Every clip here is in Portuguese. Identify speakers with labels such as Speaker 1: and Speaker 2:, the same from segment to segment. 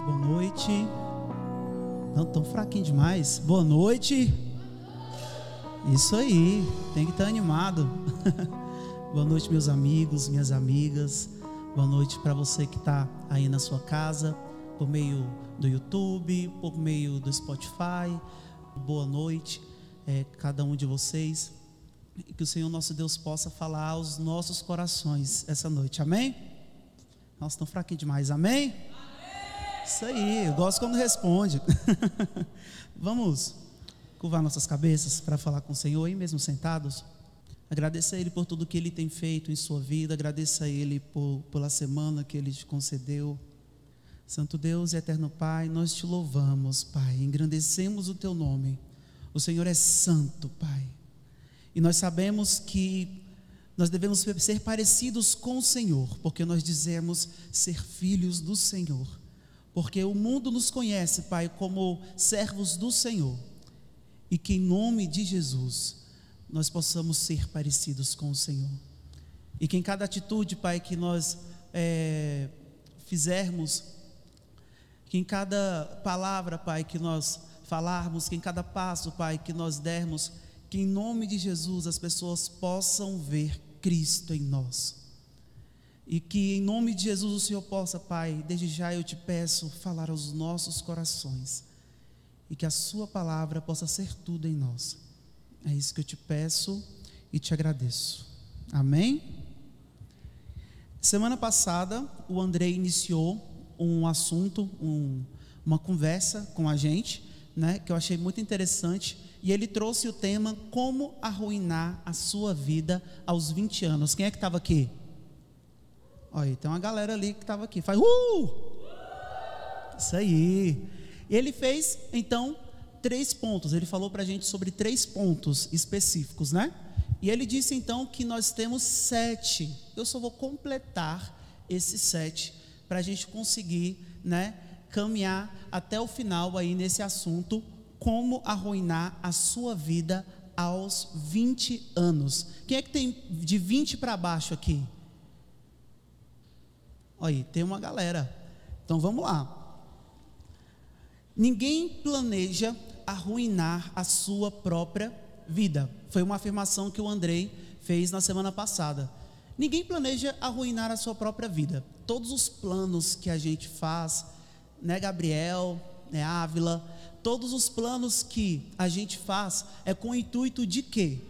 Speaker 1: boa noite. Não, tão fraquinho demais. Boa noite. Isso aí, tem que estar animado. boa noite, meus amigos, minhas amigas. Boa noite para você que está aí na sua casa, por meio do YouTube, por meio do Spotify. Boa noite, é, cada um de vocês. E que o Senhor nosso Deus possa falar aos nossos corações essa noite. Amém? Nossa, tão fraquinho demais. Amém? Isso aí, eu gosto quando responde. Vamos curvar nossas cabeças para falar com o Senhor, aí mesmo sentados. Agradeça a Ele por tudo que Ele tem feito em sua vida. Agradeça a Ele por, pela semana que Ele te concedeu. Santo Deus e eterno Pai, nós te louvamos, Pai. Engrandecemos o Teu nome. O Senhor é santo, Pai. E nós sabemos que nós devemos ser parecidos com o Senhor, porque nós dizemos ser filhos do Senhor. Porque o mundo nos conhece, Pai, como servos do Senhor. E que em nome de Jesus nós possamos ser parecidos com o Senhor. E que em cada atitude, Pai, que nós é, fizermos, que em cada palavra, Pai, que nós falarmos, que em cada passo, Pai, que nós dermos, que em nome de Jesus as pessoas possam ver Cristo em nós. E que em nome de Jesus o Senhor possa, Pai, desde já eu te peço falar aos nossos corações e que a Sua palavra possa ser tudo em nós. É isso que eu te peço e te agradeço. Amém? Semana passada, o André iniciou um assunto, um, uma conversa com a gente, né, que eu achei muito interessante e ele trouxe o tema Como arruinar a sua vida aos 20 anos. Quem é que estava aqui? Olha, tem uma galera ali que estava aqui. Faz uh! Isso aí. Ele fez, então, três pontos. Ele falou para a gente sobre três pontos específicos, né? E ele disse então que nós temos sete. Eu só vou completar esses sete para a gente conseguir, né, caminhar até o final aí nesse assunto como arruinar a sua vida aos 20 anos. Quem é que tem de 20 para baixo aqui? Aí, tem uma galera. Então vamos lá. Ninguém planeja arruinar a sua própria vida. Foi uma afirmação que o Andrei fez na semana passada. Ninguém planeja arruinar a sua própria vida. Todos os planos que a gente faz, né, Gabriel, né, Ávila, todos os planos que a gente faz é com o intuito de quê?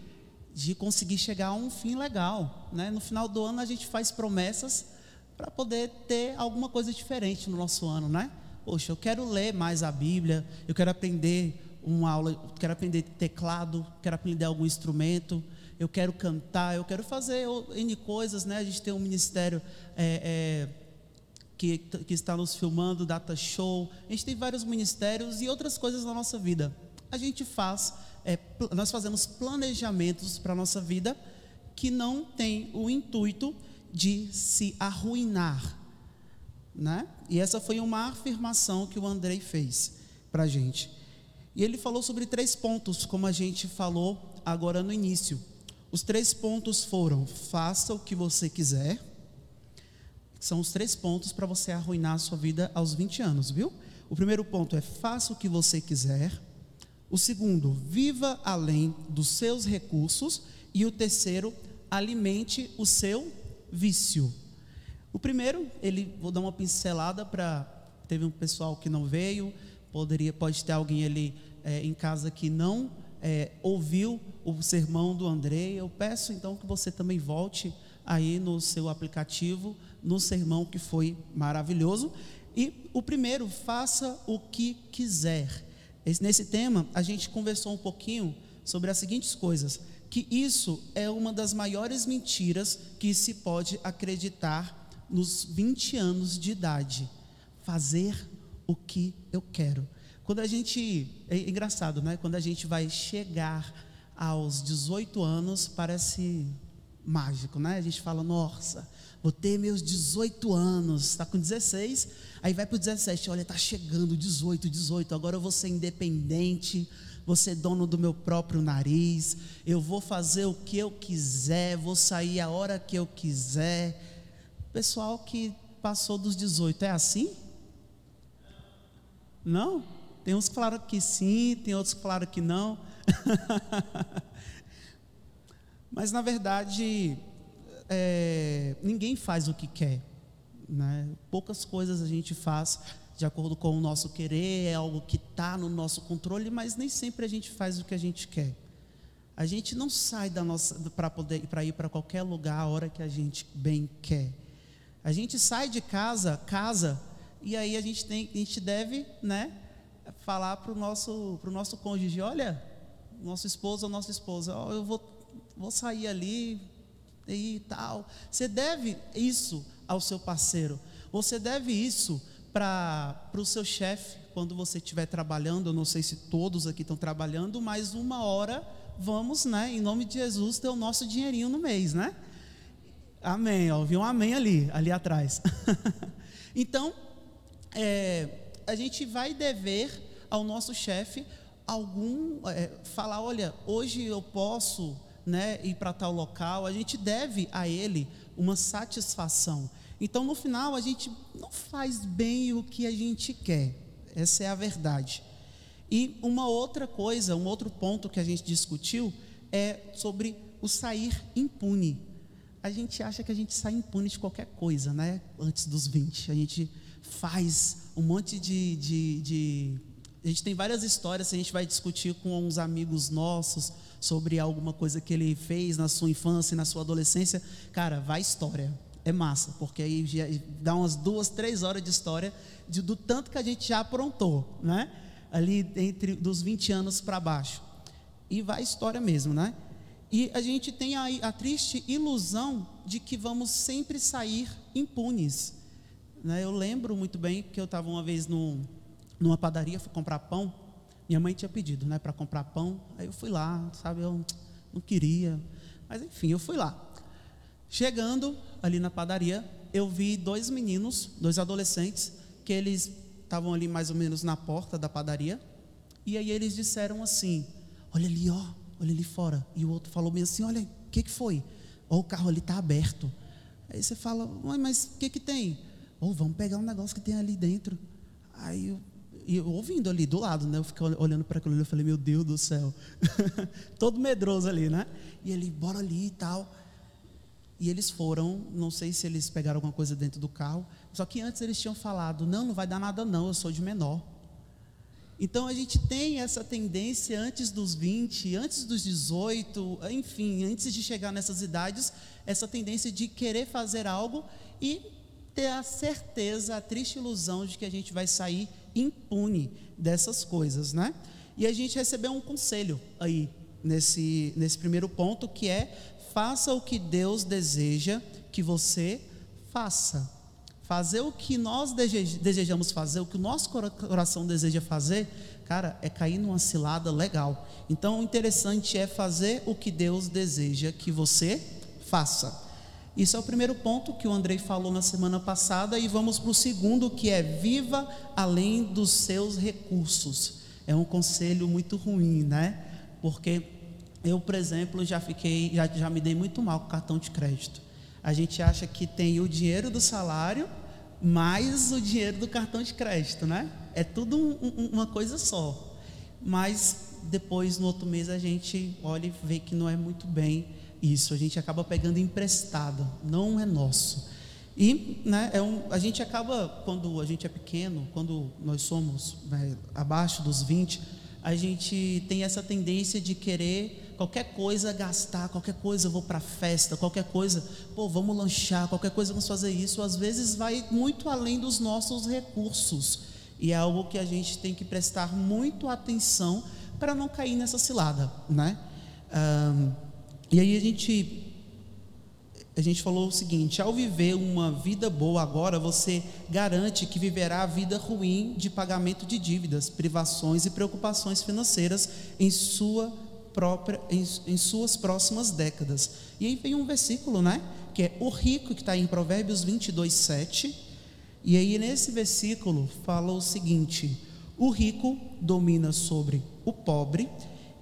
Speaker 1: De conseguir chegar a um fim legal. Né? No final do ano a gente faz promessas para poder ter alguma coisa diferente no nosso ano, né? Poxa, eu quero ler mais a Bíblia, eu quero aprender uma aula, quero aprender teclado, quero aprender algum instrumento, eu quero cantar, eu quero fazer N coisas, né? A gente tem um ministério é, é, que, que está nos filmando, data show. A gente tem vários ministérios e outras coisas na nossa vida. A gente faz, é, nós fazemos planejamentos para a nossa vida que não tem o intuito de se arruinar. Né? E essa foi uma afirmação que o Andrei fez para a gente. E ele falou sobre três pontos, como a gente falou agora no início. Os três pontos foram: faça o que você quiser são os três pontos para você arruinar a sua vida aos 20 anos, viu? O primeiro ponto é faça o que você quiser. O segundo, viva além dos seus recursos. E o terceiro, alimente o seu vício. O primeiro, ele vou dar uma pincelada para teve um pessoal que não veio, poderia pode ter alguém ali é, em casa que não é, ouviu o sermão do André. Eu peço então que você também volte aí no seu aplicativo no sermão que foi maravilhoso. E o primeiro, faça o que quiser. Nesse tema, a gente conversou um pouquinho sobre as seguintes coisas: que isso é uma das maiores mentiras que se pode acreditar nos 20 anos de idade. Fazer o que eu quero. Quando a gente. É engraçado, né? Quando a gente vai chegar aos 18 anos, parece mágico, né? A gente fala, nossa, vou ter meus 18 anos, está com 16, aí vai para o 17, olha, está chegando 18, 18, agora eu vou ser independente, vou ser dono do meu próprio nariz, eu vou fazer o que eu quiser, vou sair a hora que eu quiser. Pessoal que passou dos 18, é assim? Não? Tem uns que falaram que sim, tem outros que falaram que não. Mas na verdade, é, ninguém faz o que quer. Né? Poucas coisas a gente faz de acordo com o nosso querer, é algo que está no nosso controle, mas nem sempre a gente faz o que a gente quer. A gente não sai da nossa para poder para ir para qualquer lugar a hora que a gente bem quer. A gente sai de casa, casa, e aí a gente tem, a gente deve, né, falar para o nosso pro nosso cônjuge, olha, nosso esposo ou nossa esposa, oh, eu vou vou sair ali e tal. Você deve isso ao seu parceiro. Você deve isso para o seu chefe quando você estiver trabalhando. Eu não sei se todos aqui estão trabalhando, mas uma hora vamos, né, em nome de Jesus, ter o nosso dinheirinho no mês, né? Amém. Ó, um amém ali, ali atrás. então, é, a gente vai dever ao nosso chefe algum é, falar, olha, hoje eu posso, né, ir para tal local. A gente deve a ele uma satisfação. Então, no final, a gente não faz bem o que a gente quer. Essa é a verdade. E uma outra coisa, um outro ponto que a gente discutiu é sobre o sair impune. A gente acha que a gente sai impune de qualquer coisa, né? Antes dos 20. A gente faz um monte de, de, de. A gente tem várias histórias, a gente vai discutir com uns amigos nossos sobre alguma coisa que ele fez na sua infância, na sua adolescência. Cara, vai história é massa, porque aí dá umas duas, três horas de história de, do tanto que a gente já aprontou, né? Ali entre dos 20 anos para baixo. E vai história mesmo, né? E a gente tem a, a triste ilusão de que vamos sempre sair impunes. Né? Eu lembro muito bem que eu estava uma vez no, numa padaria, fui comprar pão. Minha mãe tinha pedido né, para comprar pão. Aí eu fui lá, sabe? Eu não queria. Mas enfim, eu fui lá. Chegando ali na padaria, eu vi dois meninos, dois adolescentes, que eles estavam ali mais ou menos na porta da padaria. E aí eles disseram assim: Olha ali, ó, olha ali fora. E o outro falou bem assim: Olha, o que, que foi? Ó, o carro ali está aberto. Aí você fala: Mas o que, que tem? Ou vamos pegar um negócio que tem ali dentro. Aí eu, eu ouvindo ali do lado, né? Eu fiquei olhando para aquilo ali, eu falei: Meu Deus do céu. Todo medroso ali, né? E ele, bora ali e tal. E eles foram, não sei se eles pegaram alguma coisa dentro do carro, só que antes eles tinham falado: não, não vai dar nada, não, eu sou de menor. Então a gente tem essa tendência antes dos 20, antes dos 18, enfim, antes de chegar nessas idades, essa tendência de querer fazer algo e ter a certeza, a triste ilusão de que a gente vai sair impune dessas coisas, né? E a gente recebeu um conselho aí nesse, nesse primeiro ponto, que é faça o que Deus deseja que você faça. Fazer o que nós desejamos fazer, o que o nosso coração deseja fazer, cara, é cair numa cilada legal. Então, o interessante é fazer o que Deus deseja que você faça. Isso é o primeiro ponto que o Andrei falou na semana passada, e vamos para o segundo, que é viva além dos seus recursos. É um conselho muito ruim, né? Porque eu, por exemplo, já fiquei, já, já me dei muito mal com cartão de crédito. A gente acha que tem o dinheiro do salário mais o dinheiro do cartão de crédito, né? É tudo um, um, uma coisa só. Mas depois, no outro mês, a gente olha e vê que não é muito bem isso. A gente acaba pegando emprestado, não é nosso. E né, é um, a gente acaba, quando a gente é pequeno, quando nós somos né, abaixo dos 20, a gente tem essa tendência de querer qualquer coisa gastar, qualquer coisa eu vou para festa, qualquer coisa, pô, vamos lanchar, qualquer coisa vamos fazer isso, às vezes vai muito além dos nossos recursos. E é algo que a gente tem que prestar muito atenção para não cair nessa cilada, né? Um, e aí a gente a gente falou o seguinte: ao viver uma vida boa agora, você garante que viverá a vida ruim de pagamento de dívidas, privações e preocupações financeiras em sua própria, em, em suas próximas décadas. E aí vem um versículo, né? Que é o rico, que está em Provérbios 22, 7. E aí nesse versículo fala o seguinte: o rico domina sobre o pobre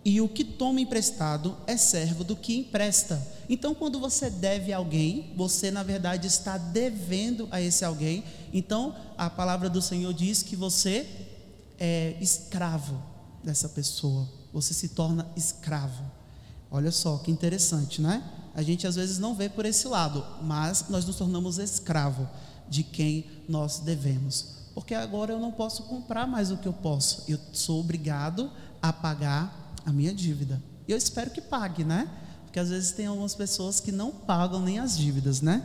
Speaker 1: e o que toma emprestado é servo do que empresta. Então, quando você deve a alguém, você na verdade está devendo a esse alguém. Então, a palavra do Senhor diz que você é escravo dessa pessoa. Você se torna escravo. Olha só que interessante, né? A gente às vezes não vê por esse lado, mas nós nos tornamos escravo de quem nós devemos. Porque agora eu não posso comprar mais o que eu posso. Eu sou obrigado a pagar a minha dívida. E eu espero que pague, né? Porque às vezes tem algumas pessoas que não pagam nem as dívidas, né?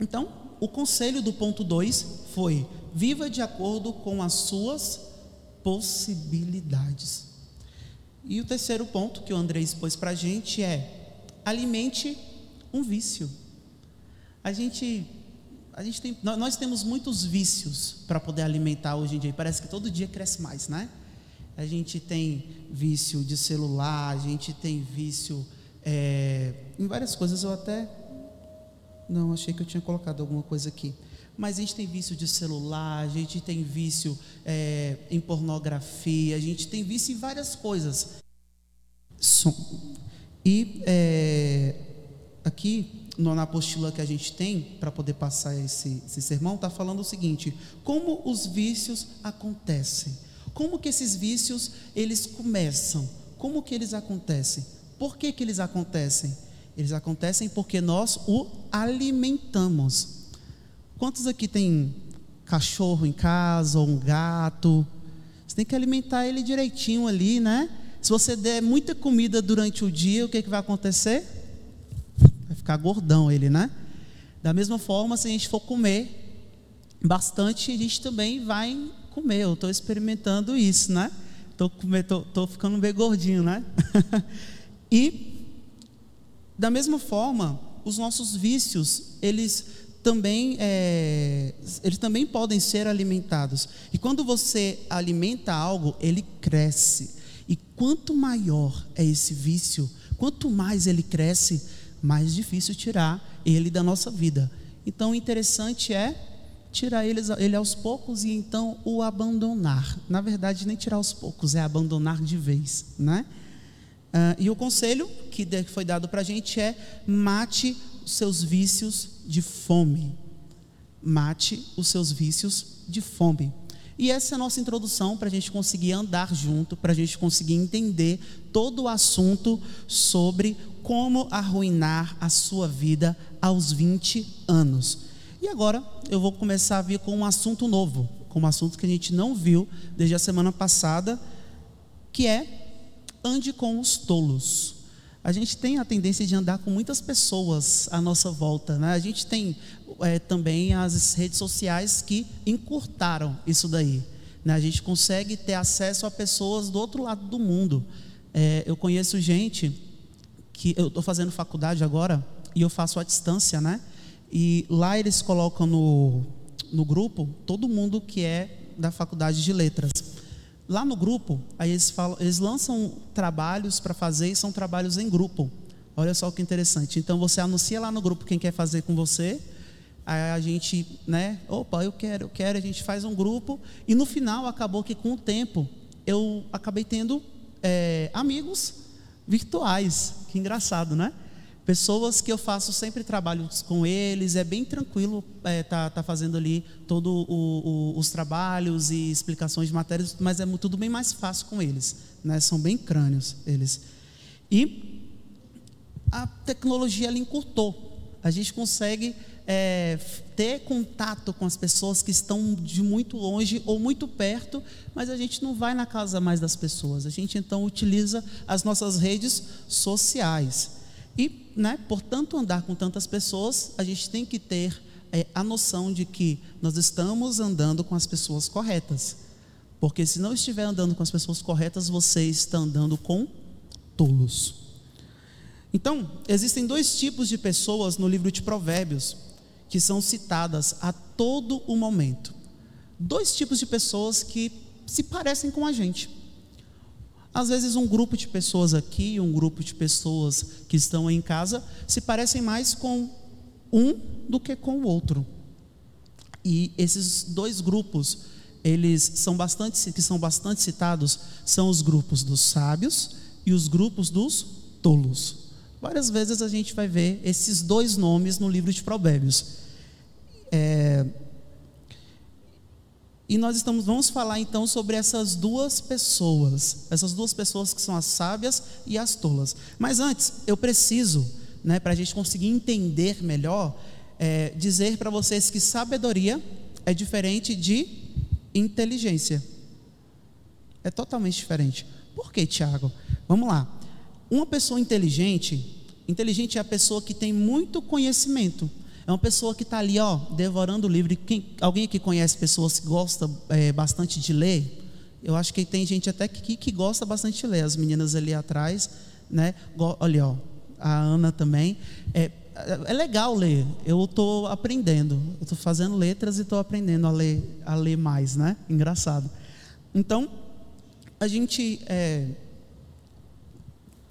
Speaker 1: então, o conselho do ponto 2 foi: viva de acordo com as suas possibilidades. E o terceiro ponto que o André expôs para a gente é: alimente um vício. A gente, a gente tem, nós temos muitos vícios para poder alimentar hoje em dia. Parece que todo dia cresce mais, né? A gente tem vício de celular, a gente tem vício é, em várias coisas. Eu até não achei que eu tinha colocado alguma coisa aqui mas a gente tem vício de celular, a gente tem vício é, em pornografia, a gente tem vício em várias coisas. E é, aqui na apostila que a gente tem para poder passar esse, esse sermão está falando o seguinte: como os vícios acontecem? Como que esses vícios eles começam? Como que eles acontecem? Por que que eles acontecem? Eles acontecem porque nós o alimentamos. Quantos aqui tem cachorro em casa ou um gato? Você tem que alimentar ele direitinho ali, né? Se você der muita comida durante o dia, o que, é que vai acontecer? Vai ficar gordão ele, né? Da mesma forma, se a gente for comer bastante, a gente também vai comer. Eu estou experimentando isso, né? Estou ficando bem gordinho, né? e, da mesma forma, os nossos vícios, eles também é, eles também podem ser alimentados. E quando você alimenta algo, ele cresce. E quanto maior é esse vício, quanto mais ele cresce, mais difícil tirar ele da nossa vida. Então, o interessante é tirar ele, ele aos poucos e então o abandonar. Na verdade, nem tirar aos poucos, é abandonar de vez, né? Uh, e o conselho que foi dado para a gente é mate os seus vícios de fome. Mate os seus vícios de fome. E essa é a nossa introdução para a gente conseguir andar junto, para a gente conseguir entender todo o assunto sobre como arruinar a sua vida aos 20 anos. E agora eu vou começar a vir com um assunto novo, com um assunto que a gente não viu desde a semana passada, que é ande com os tolos a gente tem a tendência de andar com muitas pessoas à nossa volta. Né? A gente tem é, também as redes sociais que encurtaram isso daí. Né? A gente consegue ter acesso a pessoas do outro lado do mundo. É, eu conheço gente que eu estou fazendo faculdade agora e eu faço à distância, né? E lá eles colocam no, no grupo todo mundo que é da faculdade de letras. Lá no grupo, aí eles, falam, eles lançam trabalhos para fazer e são trabalhos em grupo. Olha só que interessante. Então você anuncia lá no grupo quem quer fazer com você. Aí a gente, né? Opa, eu quero, eu quero. A gente faz um grupo e no final acabou que com o tempo eu acabei tendo é, amigos virtuais. Que engraçado, né? Pessoas que eu faço sempre trabalhos com eles, é bem tranquilo é, tá, tá fazendo ali todos os trabalhos e explicações de matérias, mas é tudo bem mais fácil com eles, né? São bem crânios eles. E a tecnologia ela encurtou. A gente consegue é, ter contato com as pessoas que estão de muito longe ou muito perto, mas a gente não vai na casa mais das pessoas. A gente então utiliza as nossas redes sociais. Né, por tanto andar com tantas pessoas, a gente tem que ter é, a noção de que nós estamos andando com as pessoas corretas. Porque se não estiver andando com as pessoas corretas, você está andando com tolos. Então, existem dois tipos de pessoas no livro de Provérbios que são citadas a todo o momento. Dois tipos de pessoas que se parecem com a gente. Às vezes, um grupo de pessoas aqui, um grupo de pessoas que estão em casa, se parecem mais com um do que com o outro. E esses dois grupos, eles são bastante, que são bastante citados, são os grupos dos sábios e os grupos dos tolos. Várias vezes a gente vai ver esses dois nomes no livro de Provérbios. É, E nós estamos, vamos falar então sobre essas duas pessoas, essas duas pessoas que são as sábias e as tolas. Mas antes, eu preciso, né, para a gente conseguir entender melhor, é, dizer para vocês que sabedoria é diferente de inteligência. É totalmente diferente. Por que, Tiago? Vamos lá. Uma pessoa inteligente, inteligente é a pessoa que tem muito conhecimento. É uma pessoa que está ali, ó, devorando o livro. Quem, alguém que conhece pessoas que gostam é, bastante de ler? Eu acho que tem gente até que, que gosta bastante de ler. As meninas ali atrás, né? Olha, ó, a Ana também. É, é legal ler. Eu estou aprendendo. Eu estou fazendo letras e estou aprendendo a ler, a ler mais, né? Engraçado. Então, a gente é,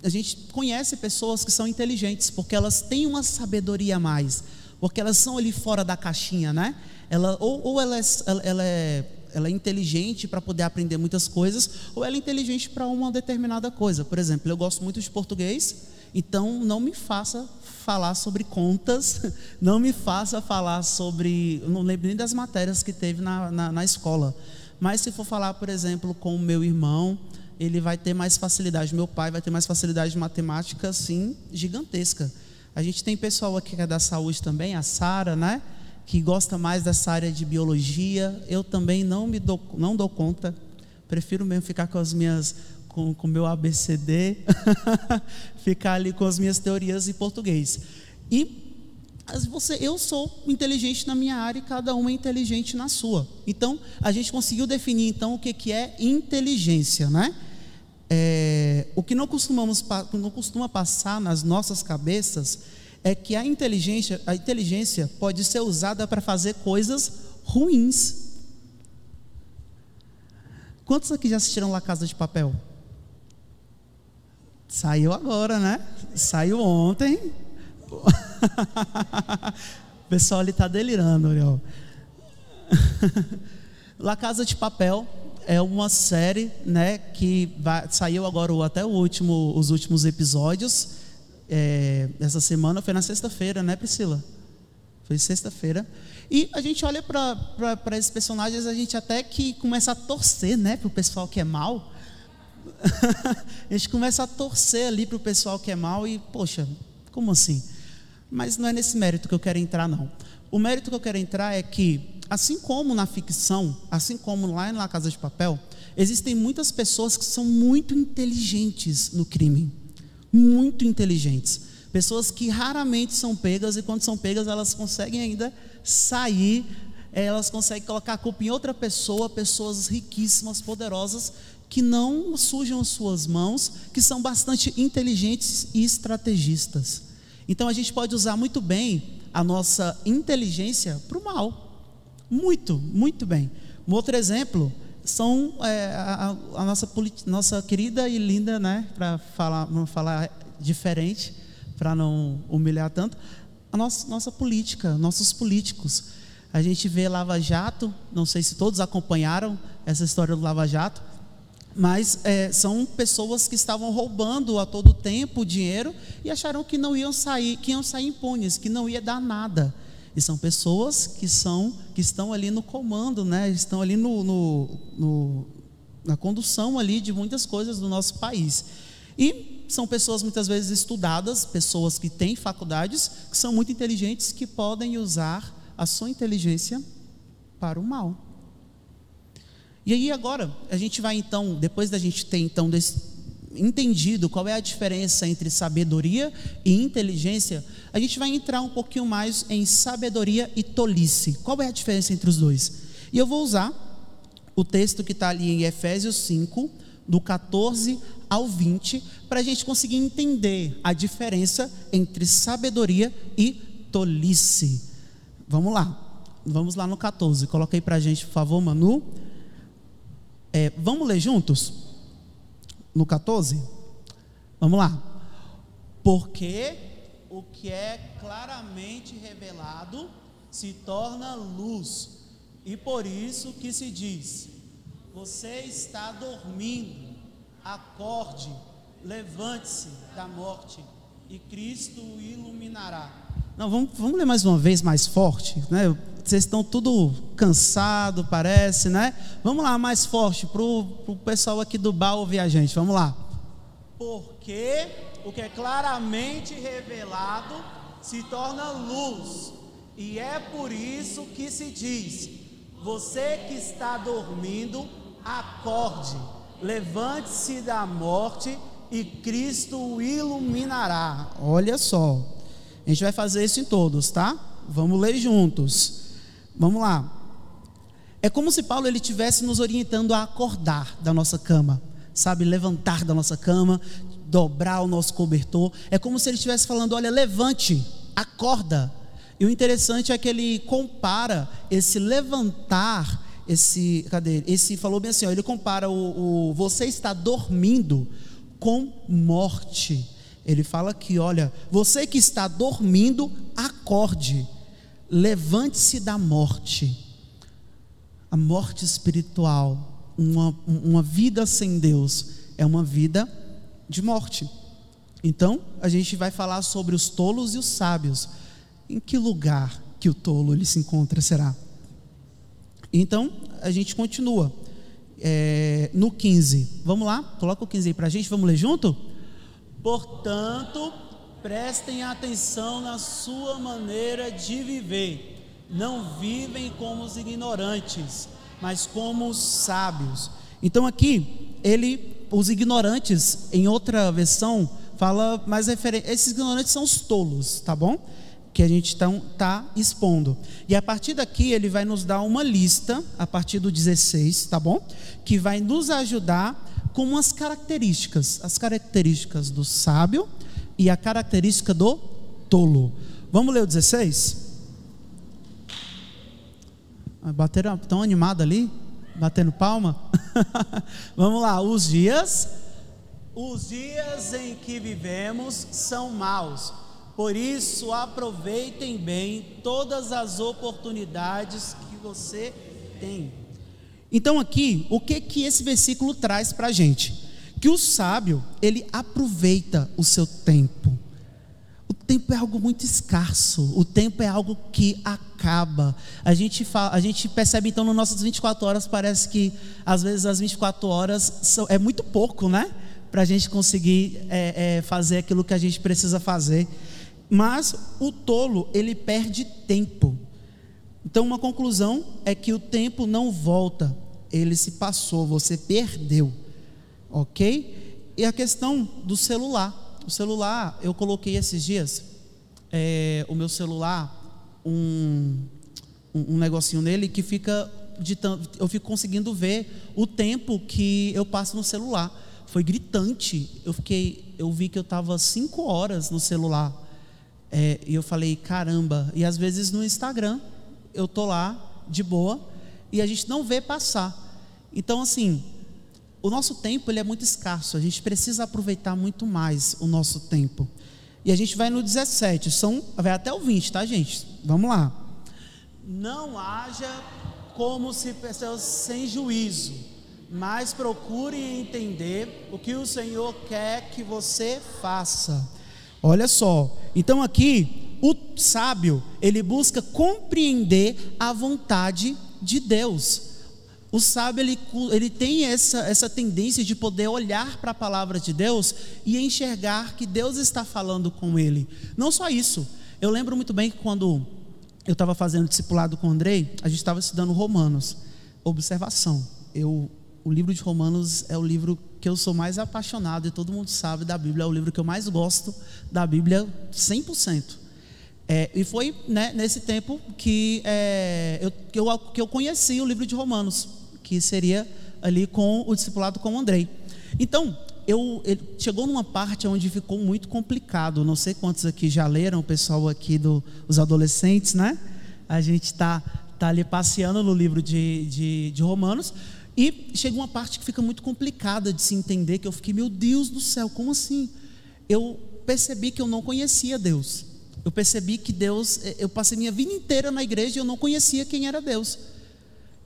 Speaker 1: a gente conhece pessoas que são inteligentes porque elas têm uma sabedoria a mais porque elas são ali fora da caixinha, né? Ela, ou, ou ela, é, ela, é, ela é inteligente para poder aprender muitas coisas, ou ela é inteligente para uma determinada coisa. Por exemplo, eu gosto muito de português, então não me faça falar sobre contas, não me faça falar sobre. Não lembro nem das matérias que teve na, na, na escola. Mas se for falar, por exemplo, com o meu irmão, ele vai ter mais facilidade. Meu pai vai ter mais facilidade de matemática, assim, gigantesca. A gente tem pessoal aqui que é da saúde também, a Sara, né? Que gosta mais dessa área de biologia. Eu também não me dou, não dou conta. Prefiro mesmo ficar com as minhas com o meu ABCD, ficar ali com as minhas teorias em português. E você, eu sou inteligente na minha área e cada um é inteligente na sua. Então, a gente conseguiu definir então o que, que é inteligência, né? É, o que não, costumamos, não costuma passar nas nossas cabeças é que a inteligência, a inteligência pode ser usada para fazer coisas ruins. Quantos aqui já assistiram La Casa de Papel? Saiu agora, né? Saiu ontem. o pessoal ali está delirando. La Casa de Papel é uma série, né, que vai, saiu agora até último, os últimos episódios. É, essa semana foi na sexta-feira, né, Priscila? Foi sexta-feira. E a gente olha para esses personagens, a gente até que começa a torcer, né, para o pessoal que é mal. a gente começa a torcer ali para o pessoal que é mal e, poxa, como assim? Mas não é nesse mérito que eu quero entrar, não. O mérito que eu quero entrar é que assim como na ficção, assim como lá na Casa de Papel, existem muitas pessoas que são muito inteligentes no crime. Muito inteligentes. Pessoas que raramente são pegas e quando são pegas elas conseguem ainda sair, elas conseguem colocar a culpa em outra pessoa, pessoas riquíssimas, poderosas, que não sujam as suas mãos, que são bastante inteligentes e estrategistas. Então a gente pode usar muito bem a nossa inteligência para o mal. Muito, muito bem. Um outro exemplo são é, a, a, nossa, nossa querida e linda, né, para falar, falar diferente, para não humilhar tanto, a nossa, nossa política, nossos políticos. A gente vê Lava Jato, não sei se todos acompanharam essa história do Lava Jato, mas é, são pessoas que estavam roubando a todo tempo o dinheiro e acharam que não iam sair, que iam sair impunes, que não ia dar nada. E são pessoas que são que estão ali no comando, né? Estão ali no, no, no, na condução ali de muitas coisas do nosso país. E são pessoas muitas vezes estudadas, pessoas que têm faculdades, que são muito inteligentes, que podem usar a sua inteligência para o mal. E aí agora, a gente vai então, depois da gente ter então desse, entendido qual é a diferença entre sabedoria e inteligência, a gente vai entrar um pouquinho mais em sabedoria e tolice. Qual é a diferença entre os dois? E eu vou usar o texto que está ali em Efésios 5, do 14 ao 20, para a gente conseguir entender a diferença entre sabedoria e tolice. Vamos lá, vamos lá no 14. Coloca aí para a gente, por favor, Manu. É, vamos ler juntos? No 14? Vamos lá. Porque o que é claramente revelado se torna luz. E por isso que se diz: Você está dormindo, acorde, levante-se da morte, e Cristo o iluminará. Não, vamos, vamos ler mais uma vez mais forte, né? Vocês estão tudo cansado, parece, né? Vamos lá, mais forte para o pessoal aqui do bar ouvir a gente. Vamos lá. Porque o que é claramente revelado se torna luz, e é por isso que se diz: você que está dormindo, acorde, levante-se da morte e Cristo o iluminará. Olha só, a gente vai fazer isso em todos, tá? Vamos ler juntos. Vamos lá. É como se Paulo ele tivesse nos orientando a acordar da nossa cama, sabe, levantar da nossa cama, dobrar o nosso cobertor. É como se ele estivesse falando: olha, levante, acorda. E o interessante é que ele compara esse levantar, esse, cadê? Esse falou bem assim, ó, ele compara o, o você está dormindo com morte. Ele fala que, olha, você que está dormindo, acorde, levante-se da morte. A morte espiritual, uma, uma vida sem Deus, é uma vida de morte. Então, a gente vai falar sobre os tolos e os sábios. Em que lugar que o tolo ele se encontra será? Então, a gente continua. É, no 15. Vamos lá? Coloca o 15 aí para a gente, vamos ler junto? Portanto, prestem atenção na sua maneira de viver. Não vivem como os ignorantes, mas como os sábios. Então aqui, ele os ignorantes, em outra versão, fala mais referente. Esses ignorantes são os tolos, tá bom? Que a gente está tá expondo. E a partir daqui, ele vai nos dar uma lista, a partir do 16, tá bom? Que vai nos ajudar com umas características: as características do sábio e a característica do tolo. Vamos ler o 16? Bateram tão animado ali? batendo palma? Vamos lá, os dias, os dias em que vivemos são maus. Por isso, aproveitem bem todas as oportunidades que você tem. Então, aqui, o que que esse versículo traz para a gente? Que o sábio, ele aproveita o seu tempo tempo é algo muito escasso, o tempo é algo que acaba. A gente, fala, a gente percebe então nas nossas 24 horas, parece que às vezes as 24 horas são, é muito pouco, né? Para a gente conseguir é, é, fazer aquilo que a gente precisa fazer. Mas o tolo, ele perde tempo. Então, uma conclusão é que o tempo não volta, ele se passou, você perdeu, ok? E a questão do celular. O celular, eu coloquei esses dias, é, o meu celular, um, um, negocinho nele que fica de, eu fico conseguindo ver o tempo que eu passo no celular. Foi gritante. Eu fiquei, eu vi que eu estava cinco horas no celular. É, e eu falei, caramba. E às vezes no Instagram eu tô lá de boa e a gente não vê passar. Então assim, o nosso tempo ele é muito escasso, a gente precisa aproveitar muito mais o nosso tempo. E a gente vai no 17, são, vai até o 20, tá, gente? Vamos lá. Não haja como se pessoas sem juízo, mas procure entender o que o Senhor quer que você faça. Olha só, então aqui o sábio, ele busca compreender a vontade de Deus. O sábio ele, ele tem essa, essa tendência de poder olhar para a palavra de Deus e enxergar que Deus está falando com ele. Não só isso. Eu lembro muito bem que quando eu estava fazendo discipulado com o Andrei, a gente estava estudando Romanos. Observação. Eu, o livro de Romanos é o livro que eu sou mais apaixonado e todo mundo sabe da Bíblia, é o livro que eu mais gosto da Bíblia 100%. É, e foi né, nesse tempo que, é, eu, que, eu, que eu conheci o livro de Romanos que seria ali com o discipulado com o Andrei. Então, eu, chegou numa parte onde ficou muito complicado. Não sei quantos aqui já leram, o pessoal aqui dos do, adolescentes, né? A gente está tá ali passeando no livro de, de, de Romanos. E chega uma parte que fica muito complicada de se entender, que eu fiquei, meu Deus do céu, como assim? Eu percebi que eu não conhecia Deus. Eu percebi que Deus, eu passei minha vida inteira na igreja e eu não conhecia quem era Deus.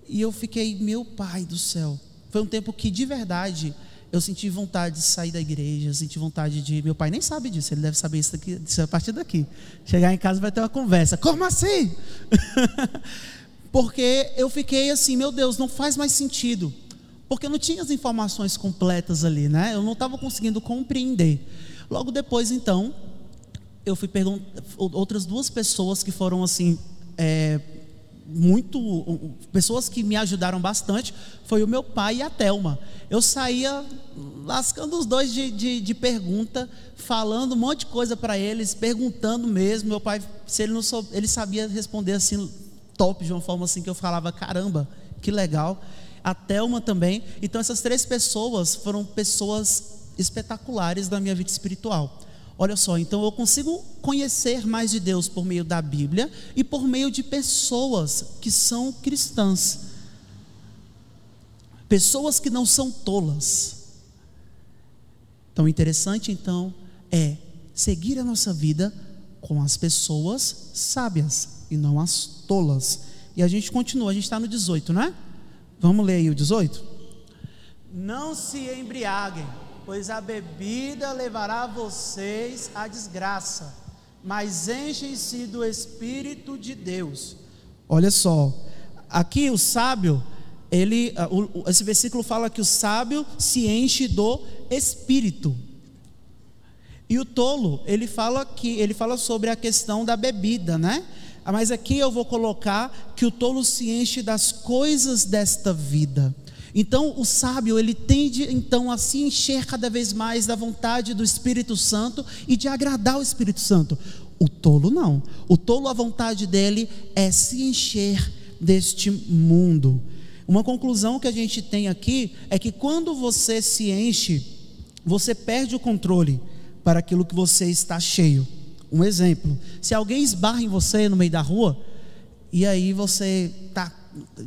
Speaker 1: E eu fiquei, meu pai do céu. Foi um tempo que de verdade eu senti vontade de sair da igreja, senti vontade de. Meu pai nem sabe disso, ele deve saber isso, daqui, isso a partir daqui. Chegar em casa vai ter uma conversa. Como assim? Porque eu fiquei assim, meu Deus, não faz mais sentido. Porque eu não tinha as informações completas ali, né? Eu não estava conseguindo compreender. Logo depois, então, eu fui perguntar. Outras duas pessoas que foram assim. É, muito pessoas que me ajudaram bastante foi o meu pai e a Telma. Eu saía lascando os dois de, de, de pergunta, falando um monte de coisa para eles, perguntando mesmo. Meu pai, se ele não sou, ele sabia responder assim top de uma forma assim que eu falava caramba, que legal. A Telma também. Então essas três pessoas foram pessoas espetaculares da minha vida espiritual. Olha só, então eu consigo conhecer mais de Deus por meio da Bíblia e por meio de pessoas que são cristãs. Pessoas que não são tolas. Então, interessante então é seguir a nossa vida com as pessoas sábias e não as tolas. E a gente continua, a gente está no 18, né? Vamos ler aí o 18? Não se embriaguem pois a bebida levará vocês à desgraça, mas enchem-se do Espírito de Deus. Olha só, aqui o sábio, ele, esse versículo fala que o sábio se enche do Espírito. E o tolo, ele fala que ele fala sobre a questão da bebida, né? Mas aqui eu vou colocar que o tolo se enche das coisas desta vida. Então, o sábio, ele tende então a se encher cada vez mais da vontade do Espírito Santo e de agradar o Espírito Santo. O tolo não. O tolo, a vontade dele é se encher deste mundo. Uma conclusão que a gente tem aqui é que quando você se enche, você perde o controle para aquilo que você está cheio. Um exemplo: se alguém esbarra em você no meio da rua, e aí você está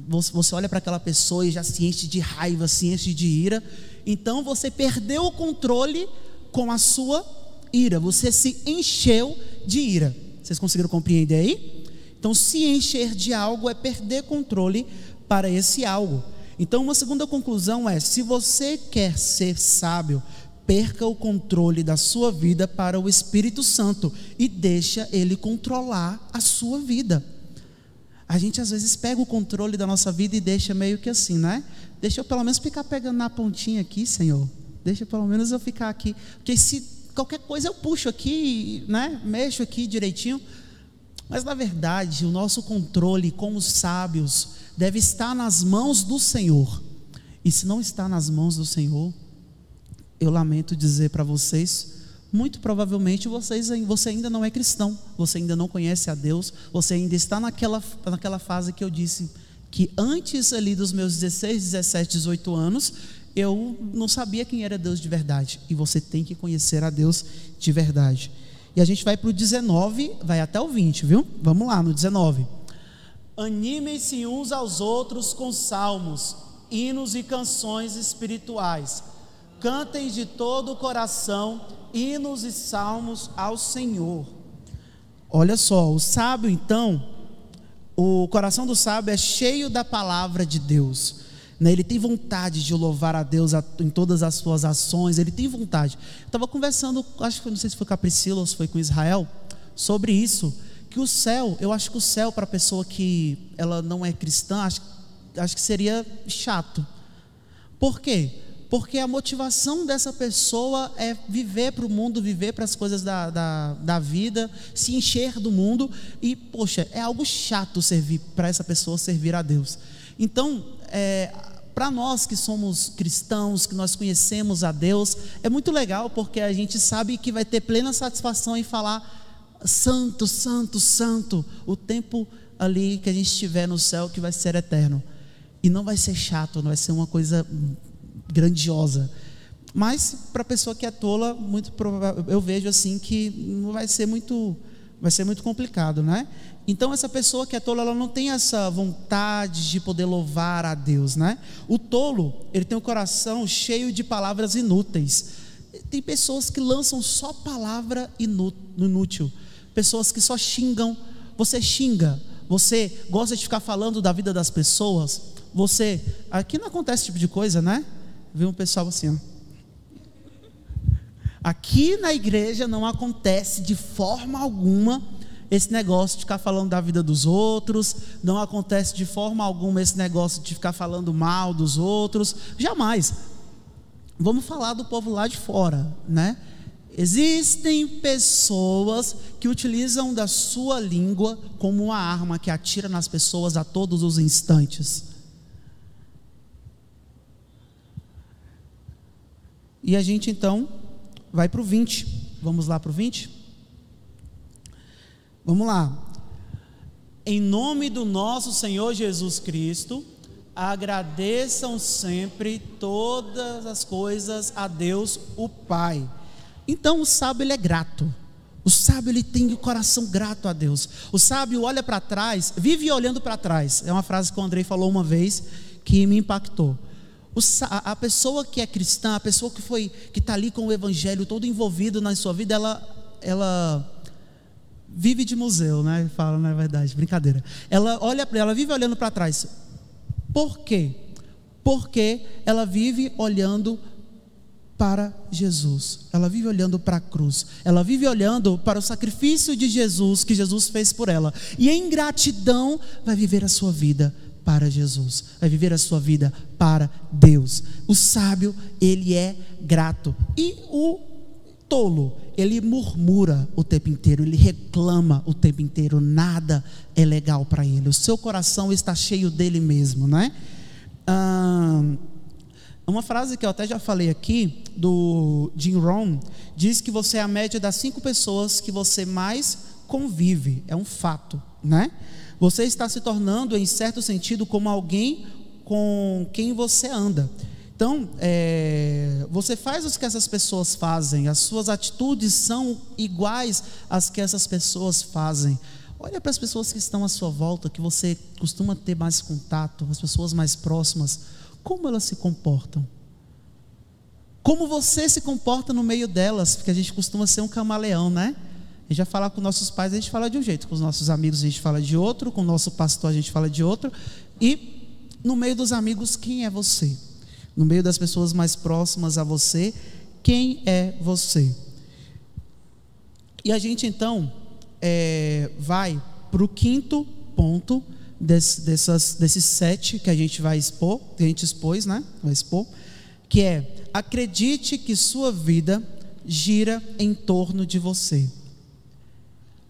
Speaker 1: você olha para aquela pessoa e já se enche de raiva, se enche de ira. Então você perdeu o controle com a sua ira. Você se encheu de ira. Vocês conseguiram compreender aí? Então, se encher de algo é perder controle para esse algo. Então, uma segunda conclusão é: se você quer ser sábio, perca o controle da sua vida para o Espírito Santo e deixa ele controlar a sua vida. A gente às vezes pega o controle da nossa vida e deixa meio que assim, né? Deixa eu pelo menos ficar pegando na pontinha aqui, Senhor. Deixa pelo menos eu ficar aqui. Porque se qualquer coisa eu puxo aqui, né? Mexo aqui direitinho. Mas na verdade, o nosso controle como sábios deve estar nas mãos do Senhor. E se não está nas mãos do Senhor, eu lamento dizer para vocês, muito provavelmente vocês, você ainda não é cristão, você ainda não conhece a Deus, você ainda está naquela, naquela fase que eu disse que antes ali dos meus 16, 17, 18 anos, eu não sabia quem era Deus de verdade. E você tem que conhecer a Deus de verdade. E a gente vai para o 19, vai até o 20, viu? Vamos lá, no 19. Animem-se uns aos outros com salmos, hinos e canções espirituais. Cantem de todo o coração hinos e salmos ao Senhor. Olha só, o sábio então, o coração do sábio é cheio da palavra de Deus. Né? Ele tem vontade de louvar a Deus em todas as suas ações, ele tem vontade. Estava conversando, acho que não sei se foi com a Priscila ou se foi com Israel, sobre isso, que o céu, eu acho que o céu para a pessoa que ela não é cristã, acho, acho que seria chato. Por quê? Porque a motivação dessa pessoa é viver para o mundo, viver para as coisas da, da, da, vida, se encher do mundo, e, poxa, é algo chato servir para essa pessoa servir a Deus. Então, é, para nós que somos cristãos, que nós conhecemos a Deus, é muito legal porque a gente sabe que vai ter plena satisfação em falar santo, santo, santo, o tempo ali que a gente estiver no céu que vai ser eterno. E não vai ser chato, não vai ser uma coisa grandiosa. Mas para a pessoa que é tola, muito provável, eu vejo assim que não vai ser muito vai ser muito complicado, né? Então essa pessoa que é tola, ela não tem essa vontade de poder louvar a Deus, né? O tolo, ele tem o um coração cheio de palavras inúteis. Tem pessoas que lançam só palavra inútil, pessoas que só xingam. Você xinga, você gosta de ficar falando da vida das pessoas, você, aqui não acontece esse tipo de coisa, né? Viu um pessoal assim, ó. Aqui na igreja não acontece de forma alguma esse negócio de ficar falando da vida dos outros, não acontece de forma alguma esse negócio de ficar falando mal dos outros, jamais. Vamos falar do povo lá de fora, né? Existem pessoas que utilizam da sua língua como uma arma que atira nas pessoas a todos os instantes. E a gente então vai para o 20. Vamos lá para o 20? Vamos lá. Em nome do nosso Senhor Jesus Cristo, agradeçam sempre todas as coisas a Deus, o Pai. Então o sábio ele é grato. O sábio ele tem o coração grato a Deus. O sábio olha para trás, vive olhando para trás. É uma frase que o Andrei falou uma vez que me impactou. A, pessoa que é cristã, a pessoa que foi que está ali com o evangelho todo envolvido na sua vida, ela, ela vive de museu, né? Fala, na é verdade, brincadeira. Ela olha ela vive olhando para trás. Por quê? Porque ela vive olhando para Jesus. Ela vive olhando para a cruz. Ela vive olhando para o sacrifício de Jesus que Jesus fez por ela. E em gratidão vai viver a sua vida para Jesus. Vai viver a sua vida para Deus. O sábio, ele é grato. E o tolo, ele murmura o tempo inteiro, ele reclama o tempo inteiro, nada é legal para ele. O seu coração está cheio dele mesmo, né? Ah, uma frase que eu até já falei aqui, do Jim Rohn, diz que você é a média das cinco pessoas que você mais convive. É um fato, né? Você está se tornando, em certo sentido, como alguém com quem você anda. Então, é, você faz o que essas pessoas fazem, as suas atitudes são iguais às que essas pessoas fazem. Olha para as pessoas que estão à sua volta, que você costuma ter mais contato, as pessoas mais próximas, como elas se comportam. Como você se comporta no meio delas, porque a gente costuma ser um camaleão, né? A gente já fala com nossos pais, a gente fala de um jeito, com os nossos amigos a gente fala de outro, com o nosso pastor a gente fala de outro, e no meio dos amigos, quem é você? no meio das pessoas mais próximas a você, quem é você? E a gente então é, vai para o quinto ponto desse, dessas, desses sete que a gente vai expor, que a gente expôs, né? Vai expor, que é acredite que sua vida gira em torno de você.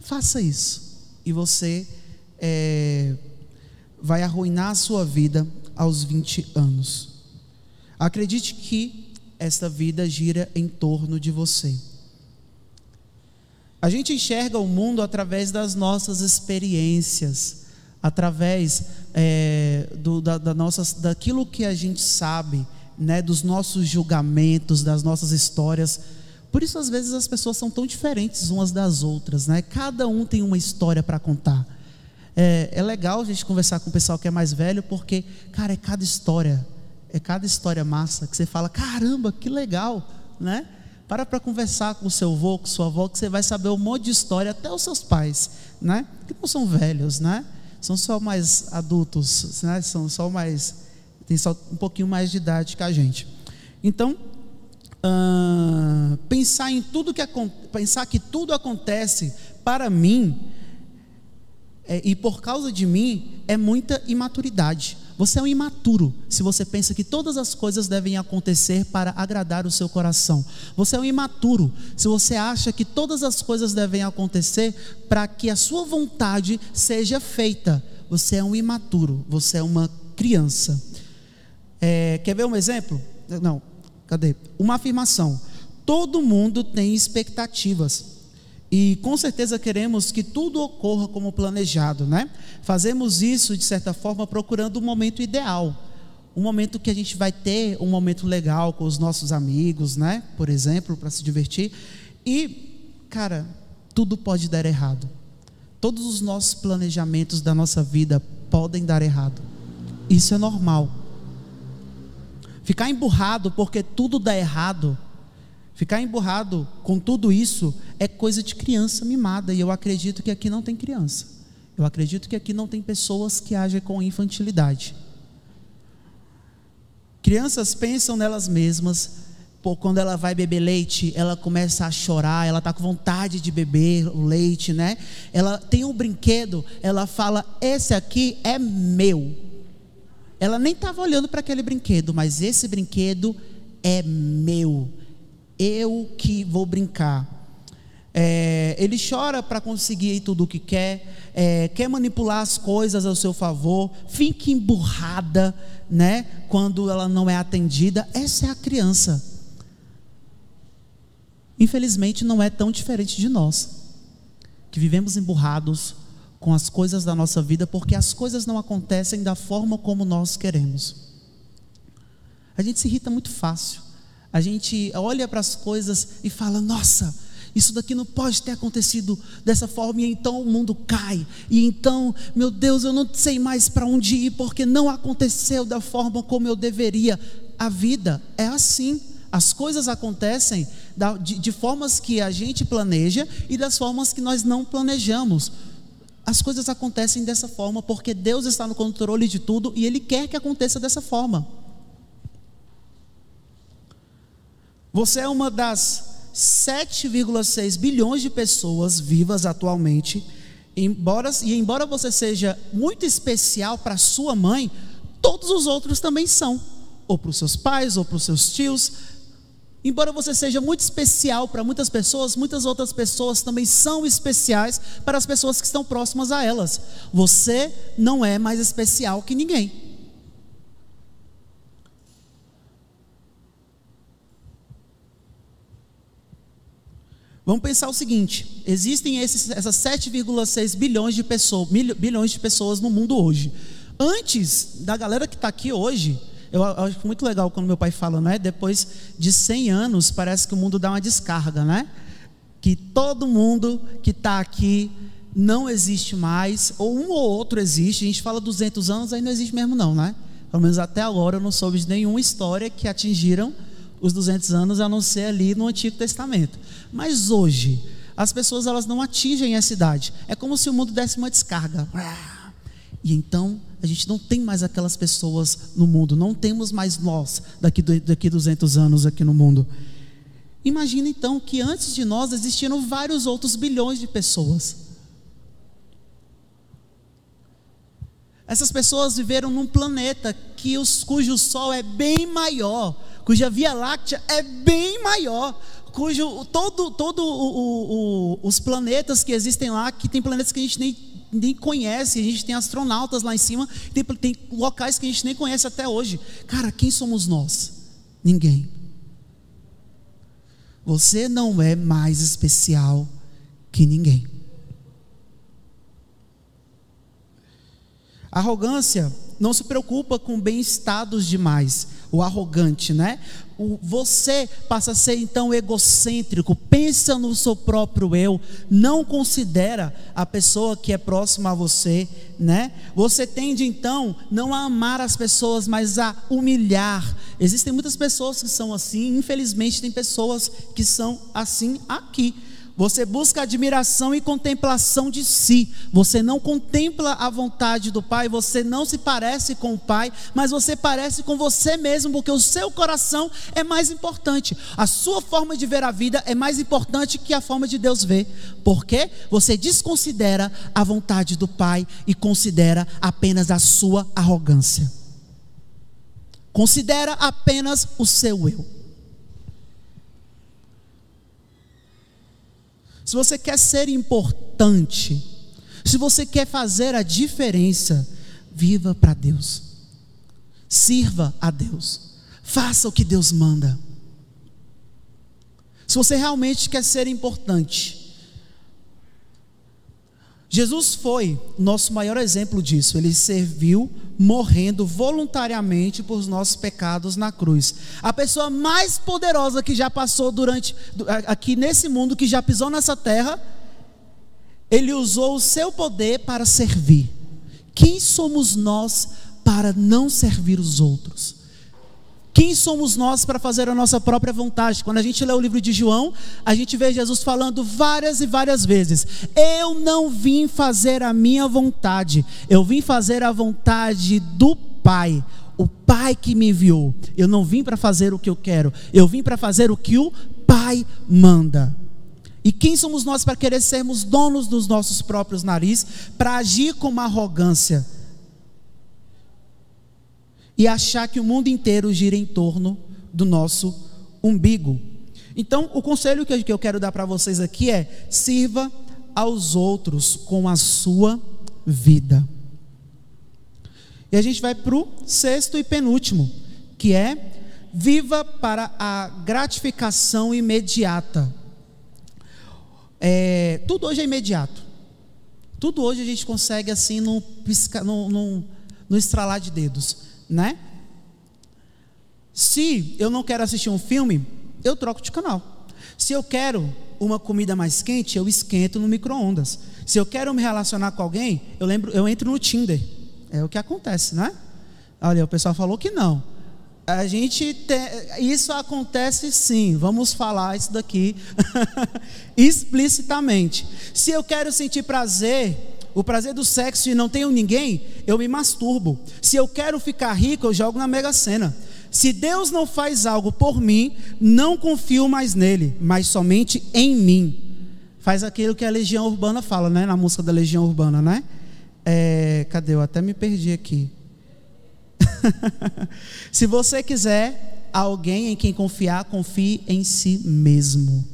Speaker 1: Faça isso e você é, vai arruinar a sua vida aos 20 anos. Acredite que esta vida gira em torno de você. A gente enxerga o mundo através das nossas experiências, através é, do, da, da nossas, daquilo que a gente sabe, né, dos nossos julgamentos, das nossas histórias. Por isso, às vezes, as pessoas são tão diferentes umas das outras, né? Cada um tem uma história para contar. É, é legal a gente conversar com o pessoal que é mais velho, porque, cara, é cada história é cada história massa que você fala, caramba, que legal, né? Para para conversar com o seu avô, com sua avó, que você vai saber um monte de história, até os seus pais, né? Que não são velhos, né? São só mais adultos, né? São só mais, tem só um pouquinho mais de idade que a gente. Então, uh, pensar em tudo que pensar que tudo acontece para mim é, e por causa de mim é muita imaturidade. Você é um imaturo se você pensa que todas as coisas devem acontecer para agradar o seu coração. Você é um imaturo se você acha que todas as coisas devem acontecer para que a sua vontade seja feita. Você é um imaturo, você é uma criança. É, quer ver um exemplo? Não, cadê? Uma afirmação. Todo mundo tem expectativas. E com certeza queremos que tudo ocorra como planejado, né? Fazemos isso de certa forma procurando o um momento ideal, um momento que a gente vai ter um momento legal com os nossos amigos, né? Por exemplo, para se divertir. E, cara, tudo pode dar errado. Todos os nossos planejamentos da nossa vida podem dar errado. Isso é normal. Ficar emburrado porque tudo dá errado Ficar emburrado com tudo isso é coisa de criança mimada, e eu acredito que aqui não tem criança. Eu acredito que aqui não tem pessoas que agem com infantilidade. Crianças pensam nelas mesmas, quando ela vai beber leite, ela começa a chorar, ela está com vontade de beber o leite, né? Ela tem um brinquedo, ela fala: Esse aqui é meu. Ela nem estava olhando para aquele brinquedo, mas esse brinquedo é meu. Eu que vou brincar. É, ele chora para conseguir tudo o que quer, é, quer manipular as coisas ao seu favor, fica emburrada, né? Quando ela não é atendida. Essa é a criança infelizmente não é tão diferente de nós, que vivemos emburrados com as coisas da nossa vida porque as coisas não acontecem da forma como nós queremos. A gente se irrita muito fácil. A gente olha para as coisas e fala: "Nossa, isso daqui não pode ter acontecido dessa forma", e então o mundo cai. E então, meu Deus, eu não sei mais para onde ir porque não aconteceu da forma como eu deveria. A vida é assim. As coisas acontecem de, formas que a gente planeja e das formas que nós não planejamos. As coisas acontecem dessa forma porque Deus está no controle de tudo e Ele quer que aconteça dessa forma. Você é uma das 7,6 bilhões de pessoas vivas atualmente. Embora, e embora você seja muito especial para sua mãe, todos os outros também são. Ou para os seus pais, ou para os seus tios, Embora você seja muito especial para muitas pessoas, muitas outras pessoas também são especiais para as pessoas que estão próximas a elas. Você não é mais especial que ninguém. Vamos pensar o seguinte: existem esses, essas 7,6 bilhões de pessoas, bilhões de pessoas no mundo hoje. Antes da galera que está aqui hoje, eu acho muito legal quando meu pai fala, né? Depois de 100 anos, parece que o mundo dá uma descarga, né? Que todo mundo que está aqui não existe mais, ou um ou outro existe. A gente fala 200 anos, aí não existe mesmo, não, né? Pelo menos até agora eu não soube de nenhuma história que atingiram os 200 anos, a não ser ali no Antigo Testamento. Mas hoje, as pessoas elas não atingem essa idade. É como se o mundo desse uma descarga. E então a gente não tem mais aquelas pessoas no mundo, não temos mais nós daqui daqui 200 anos aqui no mundo. Imagina então que antes de nós existiram vários outros bilhões de pessoas. Essas pessoas viveram num planeta que os, cujo Sol é bem maior, cuja Via Láctea é bem maior, cujo todo, todo o, o, o, os planetas que existem lá, que tem planetas que a gente nem nem conhece, a gente tem astronautas lá em cima, tem, tem locais que a gente nem conhece até hoje. Cara, quem somos nós? Ninguém. Você não é mais especial que ninguém. Arrogância não se preocupa com bem-estados demais, o arrogante, né? O, você passa a ser então egocêntrico, pensa no seu próprio eu, não considera a pessoa que é próxima a você, né? Você tende então não a amar as pessoas, mas a humilhar. Existem muitas pessoas que são assim, infelizmente tem pessoas que são assim aqui. Você busca admiração e contemplação de si. Você não contempla a vontade do Pai, você não se parece com o Pai, mas você parece com você mesmo, porque o seu coração é mais importante. A sua forma de ver a vida é mais importante que a forma de Deus ver. Porque você desconsidera a vontade do Pai e considera apenas a sua arrogância. Considera apenas o seu eu. Se você quer ser importante, se você quer fazer a diferença, viva para Deus, sirva a Deus, faça o que Deus manda. Se você realmente quer ser importante, Jesus foi nosso maior exemplo disso. Ele serviu morrendo voluntariamente por nossos pecados na cruz. A pessoa mais poderosa que já passou durante aqui nesse mundo, que já pisou nessa terra, ele usou o seu poder para servir. Quem somos nós para não servir os outros? Quem somos nós para fazer a nossa própria vontade? Quando a gente lê o livro de João, a gente vê Jesus falando várias e várias vezes: Eu não vim fazer a minha vontade, eu vim fazer a vontade do Pai. o Pai que me enviou. Eu não vim para fazer o que eu quero, eu vim para fazer o que o Pai manda. E quem somos nós para querer sermos donos dos nossos próprios narizes, para agir com arrogância e achar que o mundo inteiro gira em torno do nosso umbigo? Então, o conselho que eu quero dar para vocês aqui é: sirva aos outros com a sua vida. E a gente vai para o sexto e penúltimo, que é viva para a gratificação imediata. É, tudo hoje é imediato. Tudo hoje a gente consegue assim no, pisca, no, no, no estralar de dedos, né? Se eu não quero assistir um filme, eu troco de canal. Se eu quero uma comida mais quente, eu esquento no micro-ondas. Se eu quero me relacionar com alguém, eu lembro, eu entro no Tinder. É o que acontece, né? Olha, o pessoal falou que não. A gente isso acontece sim. Vamos falar isso daqui explicitamente. Se eu quero sentir prazer, o prazer do sexo e não tenho ninguém, eu me masturbo. Se eu quero ficar rico, eu jogo na Mega Sena. Se Deus não faz algo por mim, não confio mais nele, mas somente em mim. Faz aquilo que a Legião Urbana fala, né? Na música da Legião Urbana, né? É, cadê? Eu até me perdi aqui. Se você quiser alguém em quem confiar, confie em si mesmo.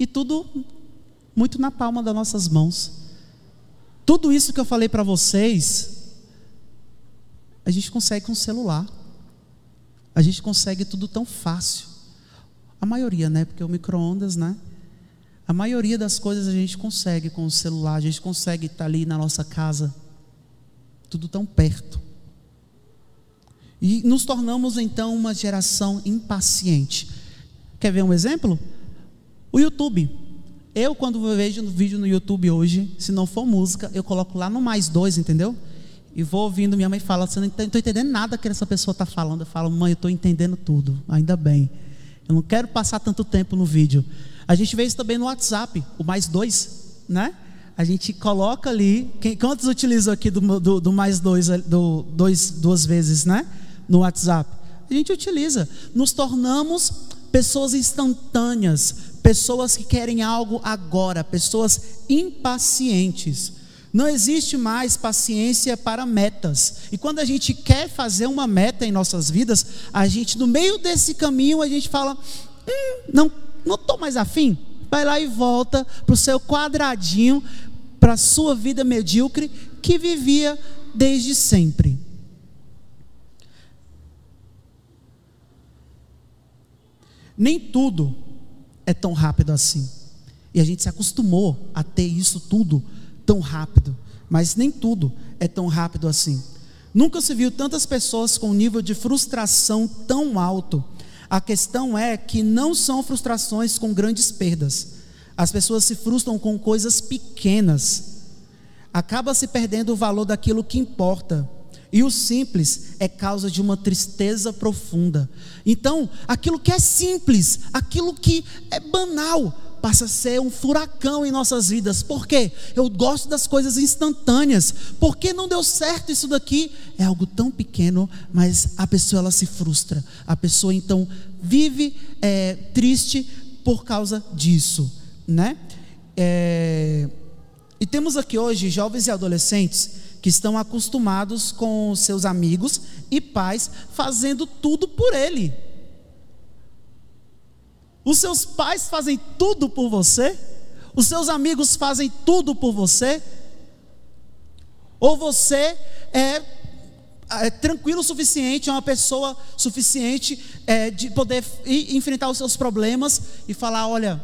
Speaker 1: E tudo muito na palma das nossas mãos. Tudo isso que eu falei para vocês, a gente consegue com o celular. A gente consegue tudo tão fácil. A maioria, né? Porque o micro-ondas, né? A maioria das coisas a gente consegue com o celular, a gente consegue estar ali na nossa casa, tudo tão perto. E nos tornamos então uma geração impaciente. Quer ver um exemplo? O YouTube. Eu, quando vejo um vídeo no YouTube hoje, se não for música, eu coloco lá no mais dois, entendeu? E vou ouvindo, minha mãe fala, você não estou entendendo nada que essa pessoa está falando. Eu falo, mãe, eu estou entendendo tudo, ainda bem. Eu não quero passar tanto tempo no vídeo. A gente vê isso também no WhatsApp, o mais dois, né? A gente coloca ali. Quem, quantos utilizam aqui do, do, do mais dois, do, dois, duas vezes, né? No WhatsApp? A gente utiliza. Nos tornamos pessoas instantâneas, pessoas que querem algo agora, pessoas impacientes. Não existe mais paciência para metas. E quando a gente quer fazer uma meta em nossas vidas, a gente, no meio desse caminho, a gente fala: hum, não não estou mais afim, vai lá e volta para o seu quadradinho, para a sua vida medíocre que vivia desde sempre. Nem tudo é tão rápido assim. E a gente se acostumou a ter isso tudo tão rápido. Mas nem tudo é tão rápido assim. Nunca se viu tantas pessoas com um nível de frustração tão alto a questão é que não são frustrações com grandes perdas. As pessoas se frustram com coisas pequenas. Acaba se perdendo o valor daquilo que importa. E o simples é causa de uma tristeza profunda. Então, aquilo que é simples, aquilo que é banal, passa a ser um furacão em nossas vidas. Por quê? Eu gosto das coisas instantâneas. Por que não deu certo isso daqui? É algo tão pequeno, mas a pessoa ela se frustra. A pessoa então vive é, triste por causa disso, né? É, e temos aqui hoje jovens e adolescentes que estão acostumados com seus amigos e pais fazendo tudo por ele. Os seus pais fazem tudo por você? Os seus amigos fazem tudo por você? Ou você é, é tranquilo o suficiente, é uma pessoa suficiente é, de poder ir, enfrentar os seus problemas e falar: olha,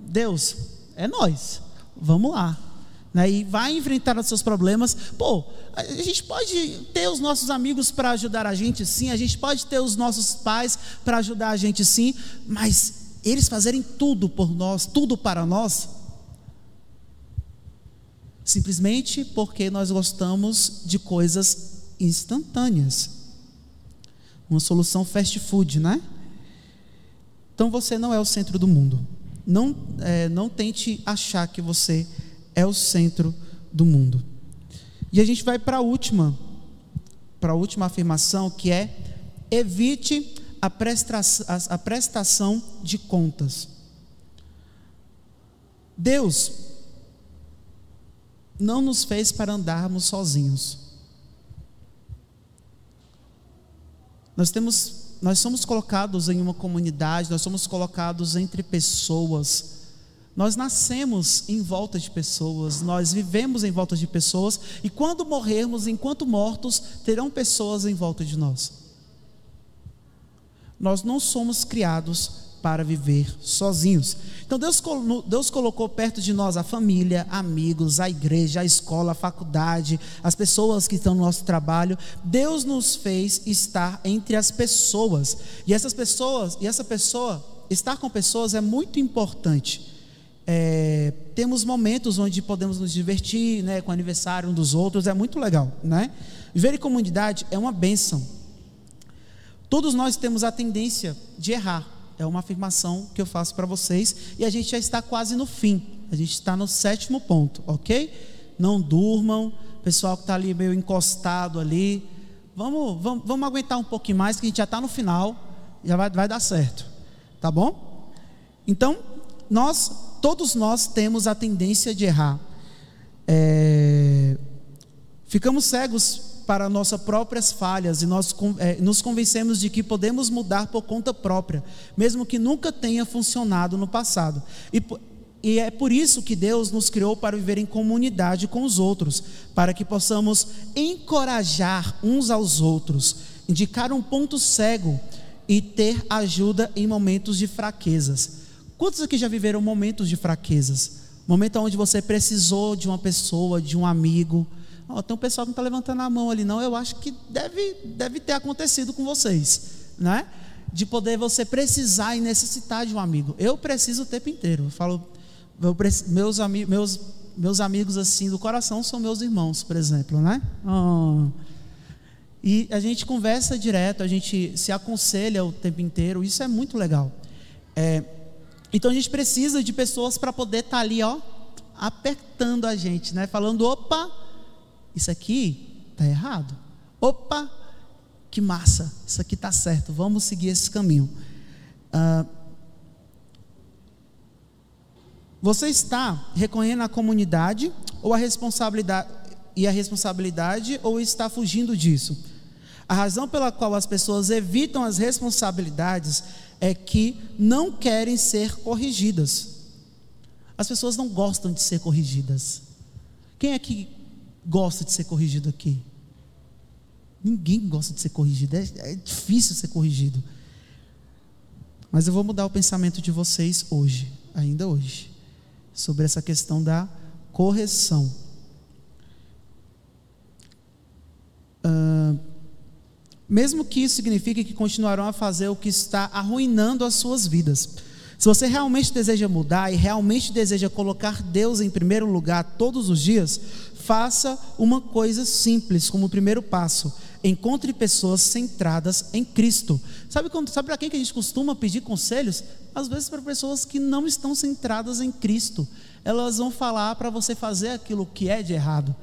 Speaker 1: Deus, é nós, vamos lá. Né, e vai enfrentar os seus problemas. Pô, a gente pode ter os nossos amigos para ajudar a gente, sim. A gente pode ter os nossos pais para ajudar a gente, sim. Mas eles fazerem tudo por nós, tudo para nós, simplesmente porque nós gostamos de coisas instantâneas. Uma solução fast food, né? Então você não é o centro do mundo. Não, é, não tente achar que você é o centro do mundo. E a gente vai para a última, para a última afirmação, que é evite a prestação, a prestação de contas. Deus não nos fez para andarmos sozinhos. Nós temos nós somos colocados em uma comunidade, nós somos colocados entre pessoas. Nós nascemos em volta de pessoas, nós vivemos em volta de pessoas, e quando morrermos, enquanto mortos, terão pessoas em volta de nós. Nós não somos criados para viver sozinhos. Então Deus, Deus colocou perto de nós a família, amigos, a igreja, a escola, a faculdade, as pessoas que estão no nosso trabalho. Deus nos fez estar entre as pessoas. E essas pessoas, e essa pessoa, estar com pessoas é muito importante. É, temos momentos onde podemos nos divertir, né, com o aniversário um dos outros, é muito legal, né? Viver em comunidade é uma bênção. Todos nós temos a tendência de errar. É uma afirmação que eu faço para vocês. E a gente já está quase no fim. A gente está no sétimo ponto, ok? Não durmam. Pessoal que está ali meio encostado ali. Vamos, vamos, vamos aguentar um pouquinho mais, que a gente já está no final. Já vai, vai dar certo. Tá bom? Então, nós, todos nós temos a tendência de errar. É, ficamos cegos para nossas próprias falhas e nós é, nos convencemos de que podemos mudar por conta própria, mesmo que nunca tenha funcionado no passado. E, e é por isso que Deus nos criou para viver em comunidade com os outros, para que possamos encorajar uns aos outros, indicar um ponto cego e ter ajuda em momentos de fraquezas. Quantos aqui já viveram momentos de fraquezas? Momento onde você precisou de uma pessoa, de um amigo, Oh, tem um pessoal que não está levantando a mão ali, não. Eu acho que deve, deve ter acontecido com vocês, né? De poder você precisar e necessitar de um amigo. Eu preciso o tempo inteiro. Eu falo, eu, meus, ami, meus, meus amigos assim do coração são meus irmãos, por exemplo, né? Oh. E a gente conversa direto, a gente se aconselha o tempo inteiro. Isso é muito legal. É, então a gente precisa de pessoas para poder estar tá ali, ó, apertando a gente, né? Falando, opa isso aqui está errado. Opa, que massa, isso aqui está certo, vamos seguir esse caminho. Ah, você está reconhecendo a comunidade ou a responsabilidade e a responsabilidade ou está fugindo disso? A razão pela qual as pessoas evitam as responsabilidades é que não querem ser corrigidas. As pessoas não gostam de ser corrigidas. Quem é que gosta de ser corrigido aqui? Ninguém gosta de ser corrigido, é, é difícil ser corrigido. Mas eu vou mudar o pensamento de vocês hoje, ainda hoje, sobre essa questão da correção. Uh, mesmo que isso signifique que continuarão a fazer o que está arruinando as suas vidas. Se você realmente deseja mudar e realmente deseja colocar Deus em primeiro lugar todos os dias, faça uma coisa simples como primeiro passo. Encontre pessoas centradas em Cristo. Sabe, sabe para quem que a gente costuma pedir conselhos? Às vezes para pessoas que não estão centradas em Cristo. Elas vão falar para você fazer aquilo que é de errado.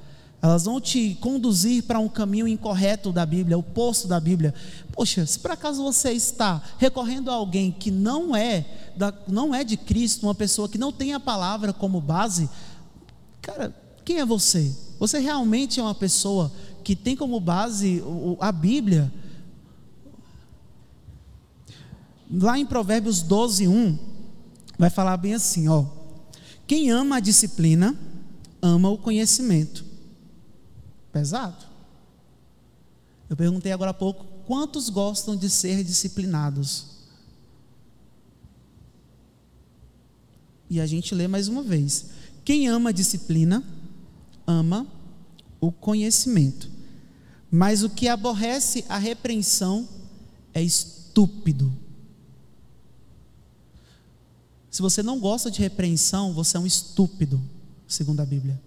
Speaker 1: Elas vão te conduzir para um caminho incorreto da Bíblia, o poço da Bíblia. Poxa, se por acaso você está recorrendo a alguém que não é, da, não é de Cristo, uma pessoa que não tem a palavra como base, cara, quem é você? Você realmente é uma pessoa que tem como base a Bíblia? Lá em Provérbios 12, 1, vai falar bem assim: ó. Quem ama a disciplina, ama o conhecimento. Pesado. Eu perguntei agora há pouco: quantos gostam de ser disciplinados? E a gente lê mais uma vez: quem ama a disciplina, ama o conhecimento, mas o que aborrece a repreensão é estúpido. Se você não gosta de repreensão, você é um estúpido, segundo a Bíblia.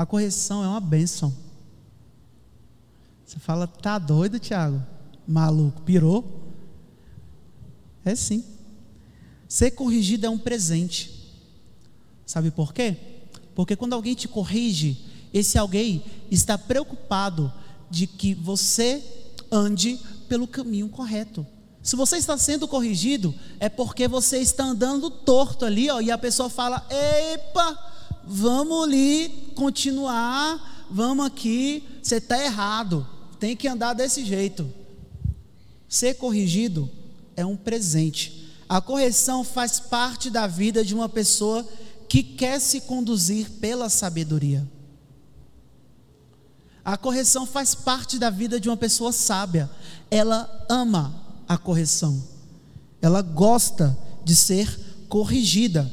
Speaker 1: A correção é uma bênção. Você fala, tá doido, Tiago? Maluco, pirou? É sim. Ser corrigido é um presente. Sabe por quê? Porque quando alguém te corrige, esse alguém está preocupado de que você ande pelo caminho correto. Se você está sendo corrigido, é porque você está andando torto ali, ó, e a pessoa fala: "Epa, vamos ali continuar, vamos aqui, você está errado, tem que andar desse jeito". Ser corrigido é um presente. A correção faz parte da vida de uma pessoa que quer se conduzir pela sabedoria. A correção faz parte da vida de uma pessoa sábia. Ela ama a correção. Ela gosta de ser corrigida.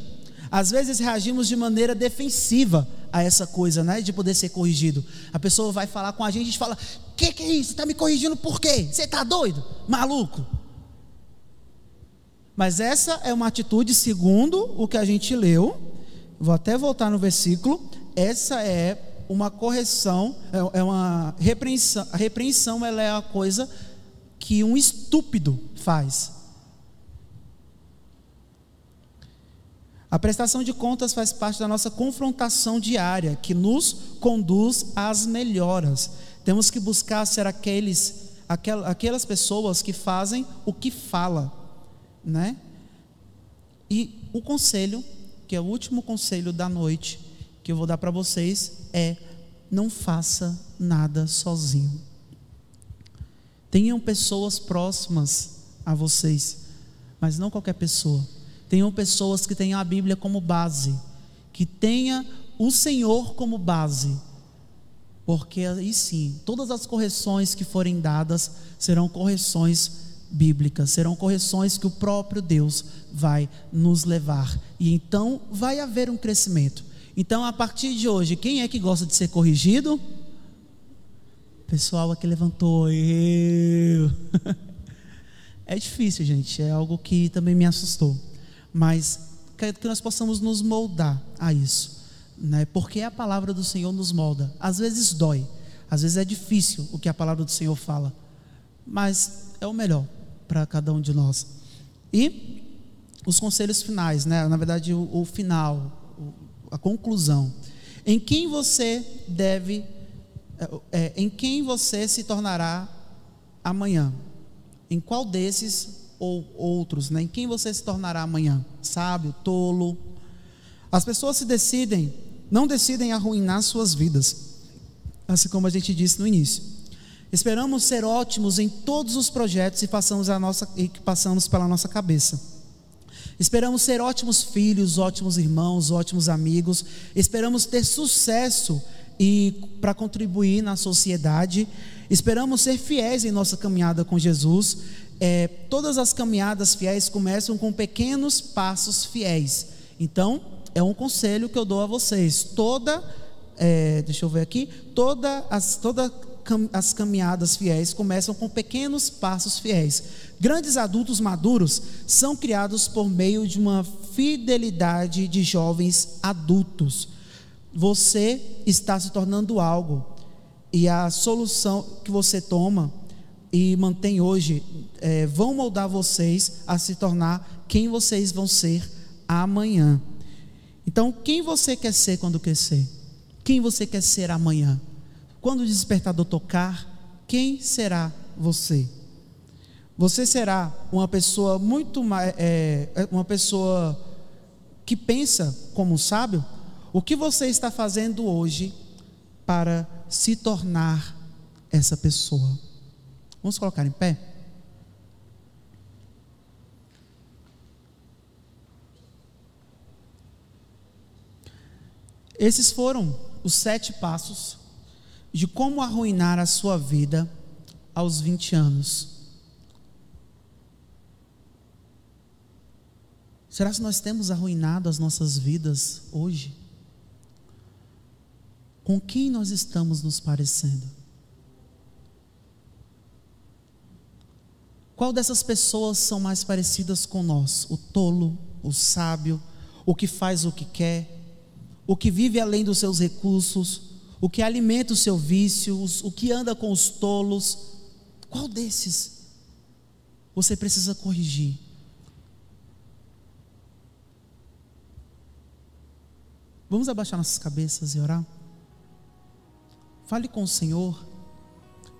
Speaker 1: Às vezes reagimos de maneira defensiva a essa coisa, né, de poder ser corrigido. A pessoa vai falar com a gente, gente fala: "Que que é isso? Está me corrigindo por quê? Você está doido? Maluco?" Mas essa é uma atitude segundo o que a gente leu. Vou até voltar no versículo. Essa é uma correção, é, é uma repreensão. A repreensão ela é a coisa que um estúpido faz. A prestação de contas faz parte da nossa confrontação diária, que nos conduz às melhoras. Temos que buscar ser aqueles, aquelas pessoas que fazem o que fala, né? E o conselho, que é o último conselho da noite, que eu vou dar para vocês é: não faça nada sozinho. Tenham pessoas próximas a vocês, mas não qualquer pessoa. Tenham pessoas que tenham a Bíblia como base, que tenha o Senhor como base, porque aí sim, todas as correções que forem dadas serão correções bíblicas, serão correções que o próprio Deus vai nos levar, e então vai haver um crescimento. Então, a partir de hoje, quem é que gosta de ser corrigido? Pessoal aqui levantou. Eu. É difícil, gente. É algo que também me assustou. Mas que nós possamos nos moldar a isso. Né? Porque a palavra do Senhor nos molda. Às vezes dói. Às vezes é difícil o que a palavra do Senhor fala. Mas é o melhor para cada um de nós. E os conselhos finais, né? na verdade, o, o final, a conclusão. Em quem você deve, é, é, em quem você se tornará amanhã? Em qual desses ou outros, né? Em quem você se tornará amanhã? Sábio, tolo? As pessoas se decidem, não decidem arruinar suas vidas, assim como a gente disse no início. Esperamos ser ótimos em todos os projetos e passamos a nossa que passamos pela nossa cabeça. Esperamos ser ótimos filhos, ótimos irmãos, ótimos amigos. Esperamos ter sucesso e para contribuir na sociedade. Esperamos ser fiéis em nossa caminhada com Jesus. É, todas as caminhadas fiéis começam com pequenos passos fiéis. Então, é um conselho que eu dou a vocês. Toda, é, deixa eu ver aqui, toda as, toda as caminhadas fiéis começam com pequenos passos fiéis. Grandes adultos maduros são criados por meio de uma fidelidade de jovens adultos. Você está se tornando algo, e a solução que você toma e mantém hoje é, vão moldar vocês a se tornar quem vocês vão ser amanhã. Então, quem você quer ser quando crescer? Quem você quer ser amanhã? Quando o despertador tocar, quem será você? Você será uma pessoa muito mais, é, é, uma pessoa que pensa como um sábio? O que você está fazendo hoje para se tornar essa pessoa? Vamos colocar em pé? Esses foram os sete passos de como arruinar a sua vida aos 20 anos. Será que nós temos arruinado as nossas vidas hoje? Com quem nós estamos nos parecendo? Qual dessas pessoas são mais parecidas com nós? O tolo, o sábio, o que faz o que quer, o que vive além dos seus recursos, o que alimenta o seu vício, o que anda com os tolos? Qual desses você precisa corrigir? Vamos abaixar nossas cabeças e orar? Fale com o Senhor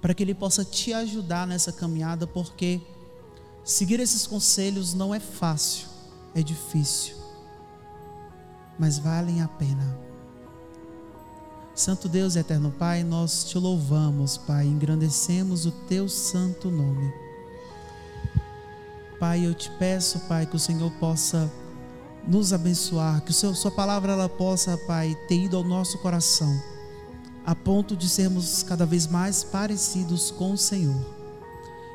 Speaker 1: para que Ele possa te ajudar nessa caminhada, porque seguir esses conselhos não é fácil, é difícil, mas valem a pena. Santo Deus e eterno Pai, nós te louvamos, Pai, engrandecemos o teu santo nome. Pai, eu te peço, Pai, que o Senhor possa nos abençoar, que o seu, Sua palavra ela possa, Pai, ter ido ao nosso coração, a ponto de sermos cada vez mais parecidos com o Senhor.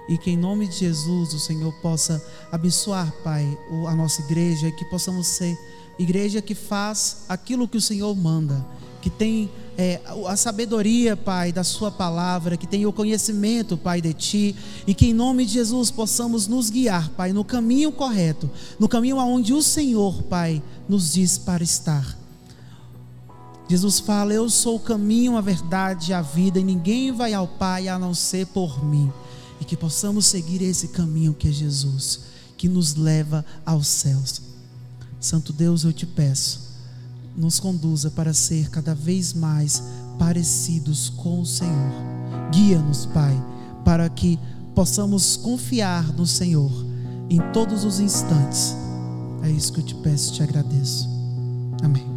Speaker 1: E que em nome de Jesus o Senhor possa abençoar, Pai, a nossa igreja e que possamos ser igreja que faz aquilo que o Senhor manda, que tem é, a sabedoria, Pai, da Sua palavra, que tenha o conhecimento, Pai, de Ti, e que em nome de Jesus possamos nos guiar, Pai, no caminho correto, no caminho aonde o Senhor, Pai, nos diz para estar. Jesus fala: Eu sou o caminho, a verdade e a vida, e ninguém vai ao Pai a não ser por mim. E que possamos seguir esse caminho que é Jesus, que nos leva aos céus. Santo Deus, eu te peço nos conduza para ser cada vez mais parecidos com o Senhor. Guia-nos, Pai, para que possamos confiar no Senhor em todos os instantes. É isso que eu te peço e te agradeço. Amém.